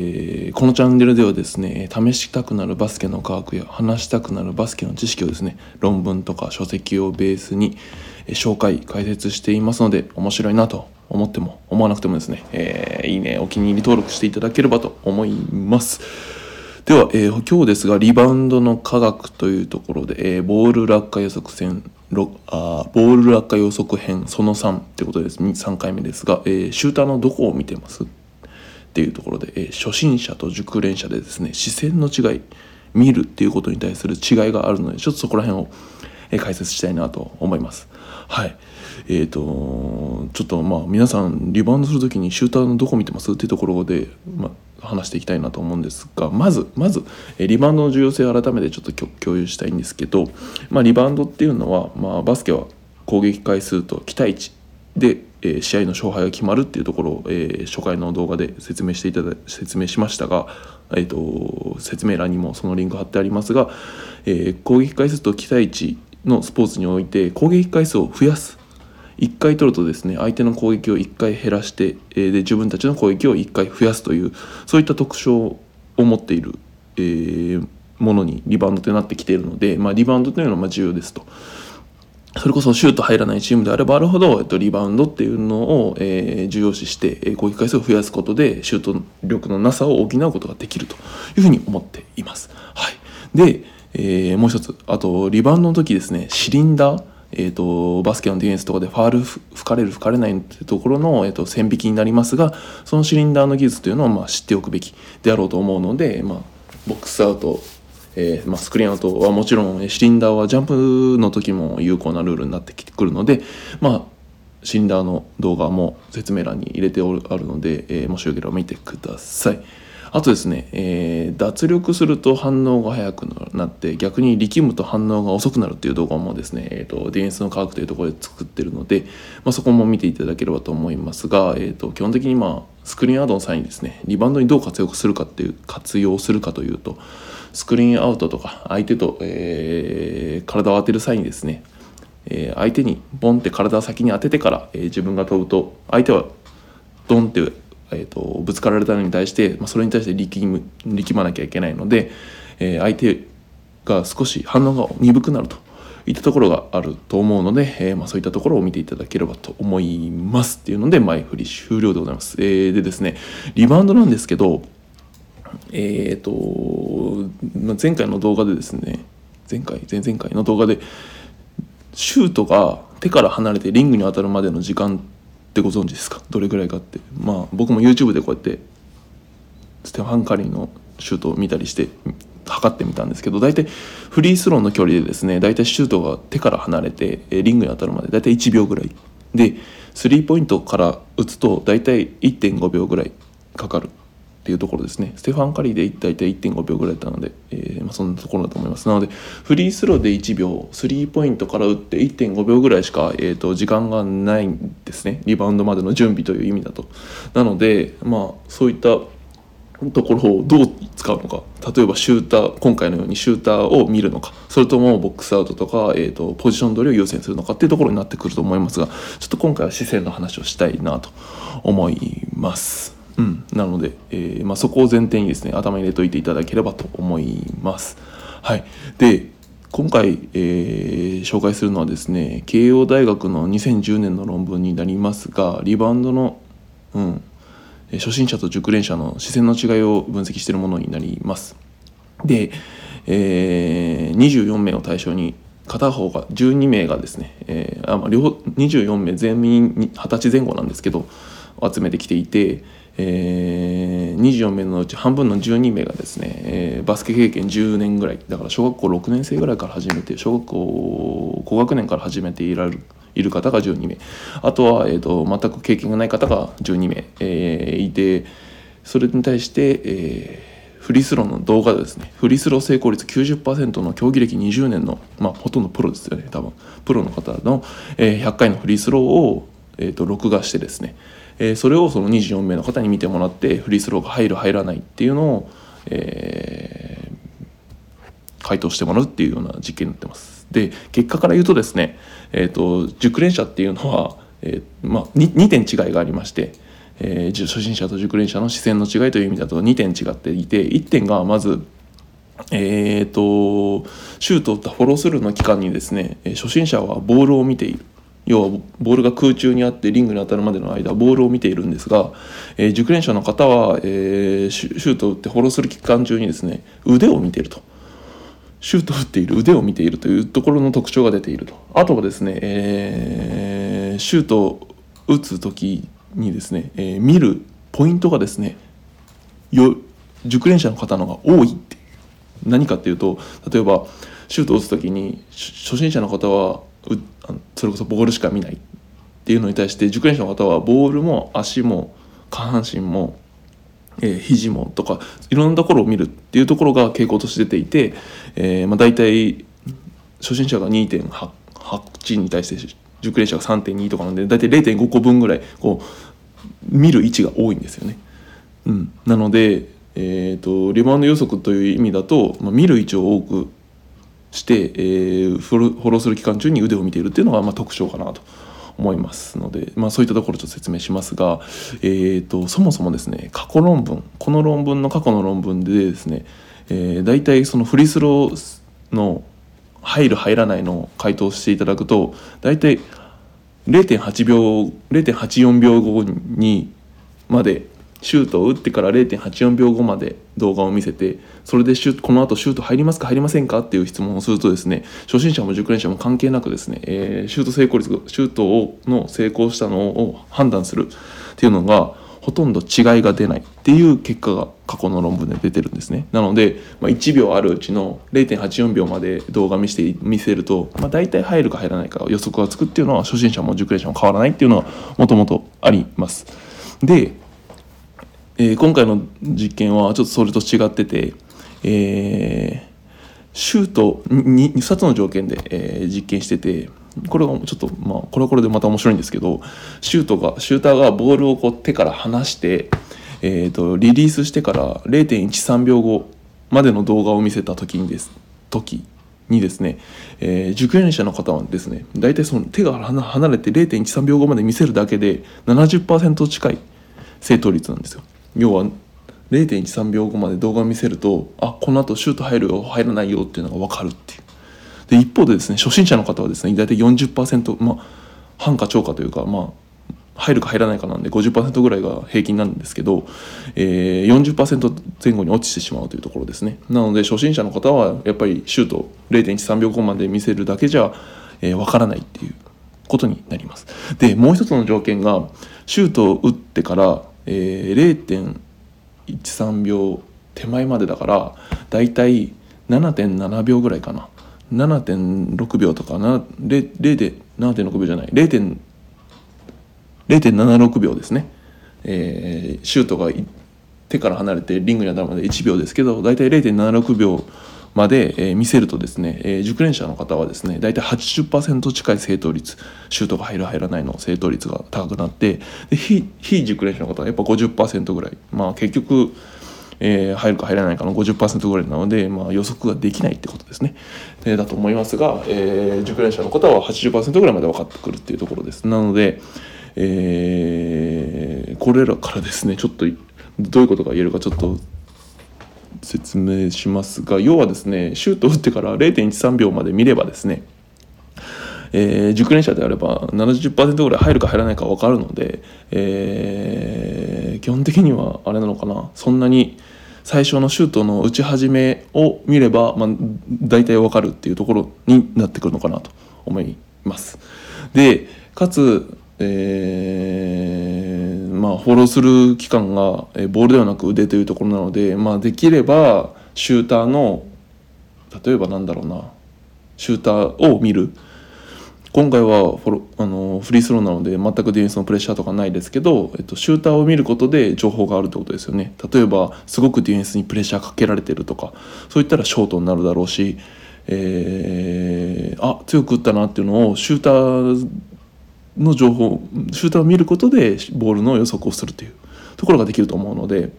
えー、このチャンネルではですね試したくなるバスケの科学や話したくなるバスケの知識をですね論文とか書籍をベースに紹介解説していますので面白いなと思っても思わなくてもですね、えー、いいねお気に入り登録していただければと思います。では、えー、今日ですがリバウンドの科学というところで、えボール落下予測戦あボール落下予測編その3ってことです。3回目ですが、えシューターのどこを見てます？っていうところで、えー、初心者と熟練者でですね視線の違い見るっていうことに対する違いがあるのでちょっとそこら辺を、えー、解説したいなと思います。はいえーと、ちょっとまあ皆さんリバウンドする時にシューターのどこ見てますっていうところで、ま、話していきたいなと思うんですがまずまず、えリバウンドの重要性を改めてちょっと共有したいんですけど、まあ、リバウンドっていうのは、まあ、バスケは攻撃回数と期待値でえー、試合の勝敗が決まるっていうところを、えー、初回の動画で説明していただ説明しましたが、えーと、説明欄にもそのリンク貼ってありますが、えー、攻撃回数と期待値のスポーツにおいて攻撃回数を増やす1回取るとですね相手の攻撃を1回減らして、えー、で自分たちの攻撃を1回増やすというそういった特徴を持っている、えー、ものにリバウンドとなってきているので、まあ、リバウンドというのは重要ですと。それこそシュート入らないチームであればあるほど、えっと、リバウンドっていうのを、えー、重要視して、えー、攻撃回数を増やすことでシュート力のなさを補うことができるというふうに思っています。はい、で、えー、もう一つあとリバウンドの時ですねシリンダーえーと、バスケのディフェンスとかでファール吹かれる吹かれないってところの、えーと、線引きになりますがそのシリンダーの技術というのを、まあ、知っておくべきであろうと思うので、まあ、ボックスアウトえー、まあ、スクリーンアウトはもちろんシリンダーはジャンプの時も有効なルールになってくるので、まあ、シリンダーの動画も説明欄に入れておるあるので、えー、もしよければ見てください。あとですね、えー、脱力すると反応が速くなって逆に力むと反応が遅くなるっていう動画もですね、えーと、ディフェンスの科学というところで作ってるので、まあ、そこも見ていただければと思いますが、えーと、基本的にまあスクリーンアウトの際にですねリバウンドにどう活用するかっていう活用するかというとスクリーンアウトとか相手と、えー、体を当てる際にですね、えー、相手にボンって体を先に当ててから、えー、自分が飛ぶと相手はドンって、えーと、ぶつかられたのに対して、まあ、それに対して力む力まなきゃいけないので、えー、相手が少し反応が鈍くなるといったところがあると思うので、えー、まあ、そういったところを見ていただければと思いますっていうので前振り終了でございます。えー、でですねリバウンドなんですけどえっ、ー、と、前回の動画でですね前回前々回の動画でシュートが手から離れてリングに当たるまでの時間ってご存知ですか？どれぐらいかって。まあ僕も YouTube でこうやってステファン・カリーのシュートを見たりして測ってみたんですけど大体フリースローの距離でですね大体シュートが手から離れてリングに当たるまで大体1秒ぐらい。でスリーポイントから打つと大体1.5秒ぐらいかかる。っていうところですね。ステファン・カリーで大体1.5秒ぐらいだったので、えー、まあ、そんなところだと思います。なのでフリースローで1秒スリーポイントから打って1.5秒ぐらいしか、えーと、時間がないんですね。リバウンドまでの準備という意味だと。なのでまあそういったところをどう使うのか。例えばシューター今回のようにシューターを見るのか。それともボックスアウトとか、えーと、ポジション取りを優先するのかっていうところになってくると思いますがちょっと今回は視線の話をしたいなと思います。うん、なので、えー、まあ、そこを前提にですね頭に入れといていただければと思います。はい、で今回、えー、紹介するのはですね慶応大学の2010年の論文になりますがリバウンドの、うん、初心者と熟練者の視線の違いを分析しているものになります。で、えー、24名を対象に片方が12名がですね、えー、あ、両24名全員20歳前後なんですけど集めてきていて、えー、24名のうち半分の12名がですね、えー、バスケ経験10年ぐらいだから小学校6年生ぐらいから始めて小学校高学年から始めていられるいる方が12名。あとは、えーと、全く経験がない方が12名、えー、いてそれに対して、えー、フリースローの動画ですね。フリースロー成功率90%の競技歴20年の、まあ、ほとんどプロですよね多分。プロの方の、えー、100回のフリースローを、えーと録画してですね。えー、それをその24名の方に見てもらってフリースローが入る入らないっていうのを、えー、回答してもらうっていうような実験になってます。で結果から言うとですね、えーと、熟練者っていうのは、えーまあ、2, 2点違いがありまして、えー、初心者と熟練者の視線の違いという意味だと2点違っていて1点がまずえーと、シュートを打ったフォロースルーの期間にですね初心者はボールを見ている要はボールが空中にあってリングに当たるまでの間ボールを見ているんですが、えー、熟練者の方は、えー、シュートを打ってフォローする期間中にですね腕を見ていると。シュートを打っている腕を見ているというところの特徴が出ているとあとはですね、えー、シュートを打つ時にですね、えー、見るポイントがですねよ熟練者の方のが多いって何かっていうと例えばシュートを打つ時に初心者の方はそれこそボールしか見ないっていうのに対して熟練者の方はボールも足も下半身もえー、肘もとかいろんなところを見るっていうところが傾向として出ていて、えーまあ、大体初心者が2.8に対して熟練者が3.2とかなんで大体0.5個分ぐらいこう見る位置が多いんですよね。うん、なので、えーと、リバウンド予測という意味だと、まあ、見る位置を多くして、えー、フォローする期間中に腕を見ているっていうのがまあ特徴かなと思いますので、まあ、そういったところちょっと説明しますが、えーと、そもそもですね過去論文この論文の過去の論文でですね、えー、大体そのフリースローの入る入らないの回答していただくと大体0.8秒0.84秒後にまでシュートを打ってから0.84秒後まで動画を見せてそれでシュこの後シュート入りますか入りませんかっていう質問をするとですね初心者も熟練者も関係なくですね、えー、シュート成功率シュートをの成功したのを判断するっていうのがほとんど違いが出ないっていう結果が過去の論文で出てるんですね。なので、まあ、1秒あるうちの0.84秒まで動画見せて見せると、まあ、大体入るか入らないか予測がつくっていうのは初心者も熟練者も変わらないっていうのはもともとあります。でえー、今回の実験はちょっとそれと違ってて、えー、シュート 2, 2, つの条件で、えー、実験しててこれがちょっとまあこれはこれでまた面白いんですけどシュートがシューターがボールをこう手から離して、えーと、リリースしてから0.13秒後までの動画を見せた時にです時にですね、えー、受験者の方はですね大体その手が離れて0.13秒後まで見せるだけで70%近い正答率なんですよ。要は0.13秒後まで動画を見せるとあこのあとシュート入るよ入らないよっていうのが分かるっていう。で一方でですね初心者の方はですね大体40%まあ半か超かというかまあ入るか入らないかなんで50%ぐらいが平均なんですけど、えー、40%前後に落ちてしまうというところですね。なので初心者の方はやっぱりシュート0.13秒後まで見せるだけじゃ、えー、分からないっていうことになります。でもう一つの条件がシュートを打ってからえー、0.13秒手前までだからだいたい7.7秒ぐらいかな。7.6秒とか0.7.6秒じゃない。0.76秒ですね、えー、シュートが手から離れてリングに当たるまで1秒ですけど大体0.76秒まで、え、見せるとですね、え、熟練者の方はですね大体80%近い正答率シュートが入る入らないの正答率が高くなってで非非熟練者の方はやっぱ50%ぐらい。まあ結局えー、入るか入らないかの50%ぐらいなので、まあ、予測ができないってことですね、えー、だと思いますが、えー、熟練者の方は80%ぐらいまで分かってくるっていうところです。なので、えー、これらからですねちょっとどういうことが言えるかちょっと説明しますが要はですねシュート打ってから0.13秒まで見ればですねえー、熟練者であれば70%ぐらい入るか入らないか分かるので、えー、基本的にはあれなのかなそんなに最初のシュートの打ち始めを見れば、まあ、大体分かるっていうところになってくるのかなと思います。でかつ、えーフォローする期間がボールではなく腕というところなので、まあ、できればシューターの例えばなんだろうなシューターを見る。今回はフォロあのフリースローなので全くディフェンスのプレッシャーとかないですけど、えっと、シューターを見ることで情報があるってことですよね。例えばすごくディフェンスにプレッシャーかけられてるとかそういったらショートになるだろうし、えー、あ強く打ったなっていうのをシューターの情報シューターを見ることでボールの予測をするというところができると思うので、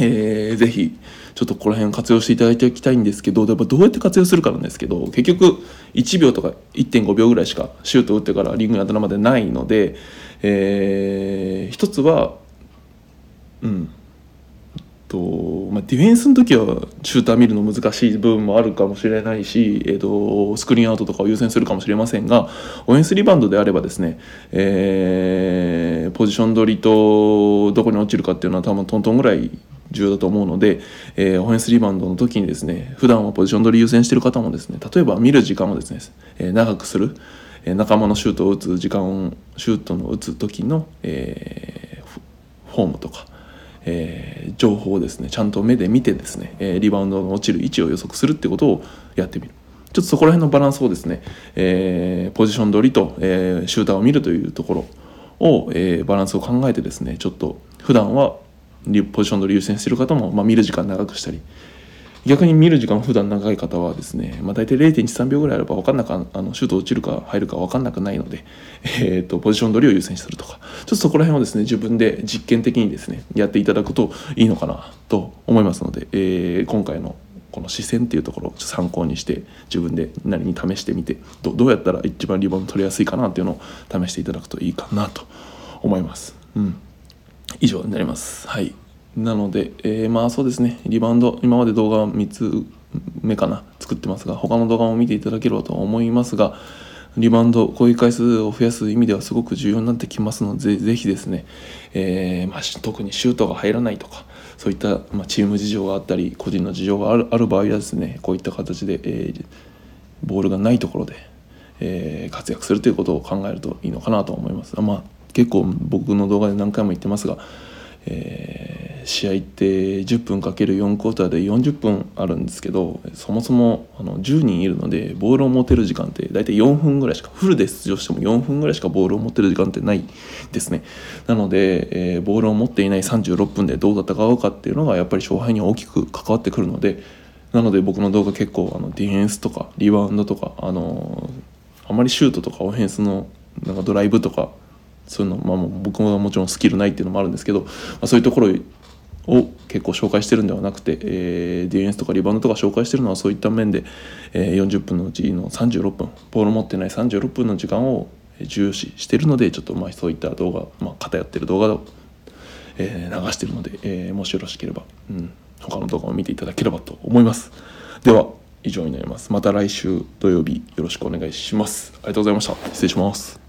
えー、ぜひちょっとこの辺活用していただきたいんですけどやっぱどうやって活用するかなんですけど結局1秒とか1.5秒ぐらいしかシュートを打ってからリングに当たるまでないので、えー、一つはうんと、ディフェンスの時はシューター見るの難しい部分もあるかもしれないし、えーと、スクリーンアウトとかを優先するかもしれませんがオフェンスリバウンドであればですね、えー、ポジション取りとどこに落ちるかっていうのは多分トントンぐらい重要だと思うので、えー、オフェンスリバウンドの時にですね普段はポジション取り優先している方もですね例えば見る時間をですね、えー、長くする、えー、仲間のシュートを打つ時間シュートの打つ時の、えー、フォームとかえー、情報をですねちゃんと目で見てですね、えー、リバウンドの落ちる位置を予測するっていうことをやってみる。ちょっとそこら辺のバランスをですね、えー、ポジション取りと、えシューターを見るというところを、えバランスを考えてですねちょっと普段はポジション取り優先してる方も、まあ、見る時間長くしたり逆に見る時間普段長い方はですね、まあ、大体0.13秒ぐらいあれば分かんなくあのシュート落ちるか入るか分かんなくないので、えーと、ポジション取りを優先するとかちょっとそこら辺をですね自分で実験的にですねやっていただくといいのかなと思いますので、えー、今回のこの視線っていうところを参考にして自分で何に試してみてどどうやったら一番リバウン取りやすいかなっていうのを試していただくといいかなと思います。うん以上になります。はい。なので、えー、まあそうですね、リバウンド、今まで動画3つ目かな、作ってますが、他の動画も見ていただければと思いますが、リバウンド、攻撃回数を増やす意味ではすごく重要になってきますので、ぜひですね、えー、まあ、特にシュートが入らないとか、そういった、まあ、チーム事情があったり、個人の事情があるある場合はですね、こういった形で、えー、ボールがないところで、えー、活躍するということを考えるといいのかなと思います。まあ、結構僕の動画で何回も言ってますが、えー、試合って10分かける4クォーターで40分あるんですけどそもそもあの10人いるのでボールを持てる時間って大体4分ぐらいしかフルで出場しても4分ぐらいしかボールを持ってる時間ってないですね。なので、えー、ボールを持っていない36分でどう戦うかっていうのがやっぱり勝敗に大きく関わってくるのでなので僕の動画結構あのディフェンスとかリバウンドとかあのあまりシュートとかオフェンスのなんかドライブとかそういうの、まあ、僕はもちろんスキルないっていうのもあるんですけど、まあ、そういうところを結構紹介してるんではなくて、えー、ディフェンスとかリバウンドとか紹介してるのはそういった面で、えー、40分のうちの36分ボール持ってない36分の時間を重視してるのでちょっとまあそういった動画、まあ、偏ってる動画を、えー、流してるので、えー、もしよろしければ、うん、他の動画を見ていただければと思います。では以上になります。また来週土曜日よろしくお願いします。ありがとうございました。失礼します。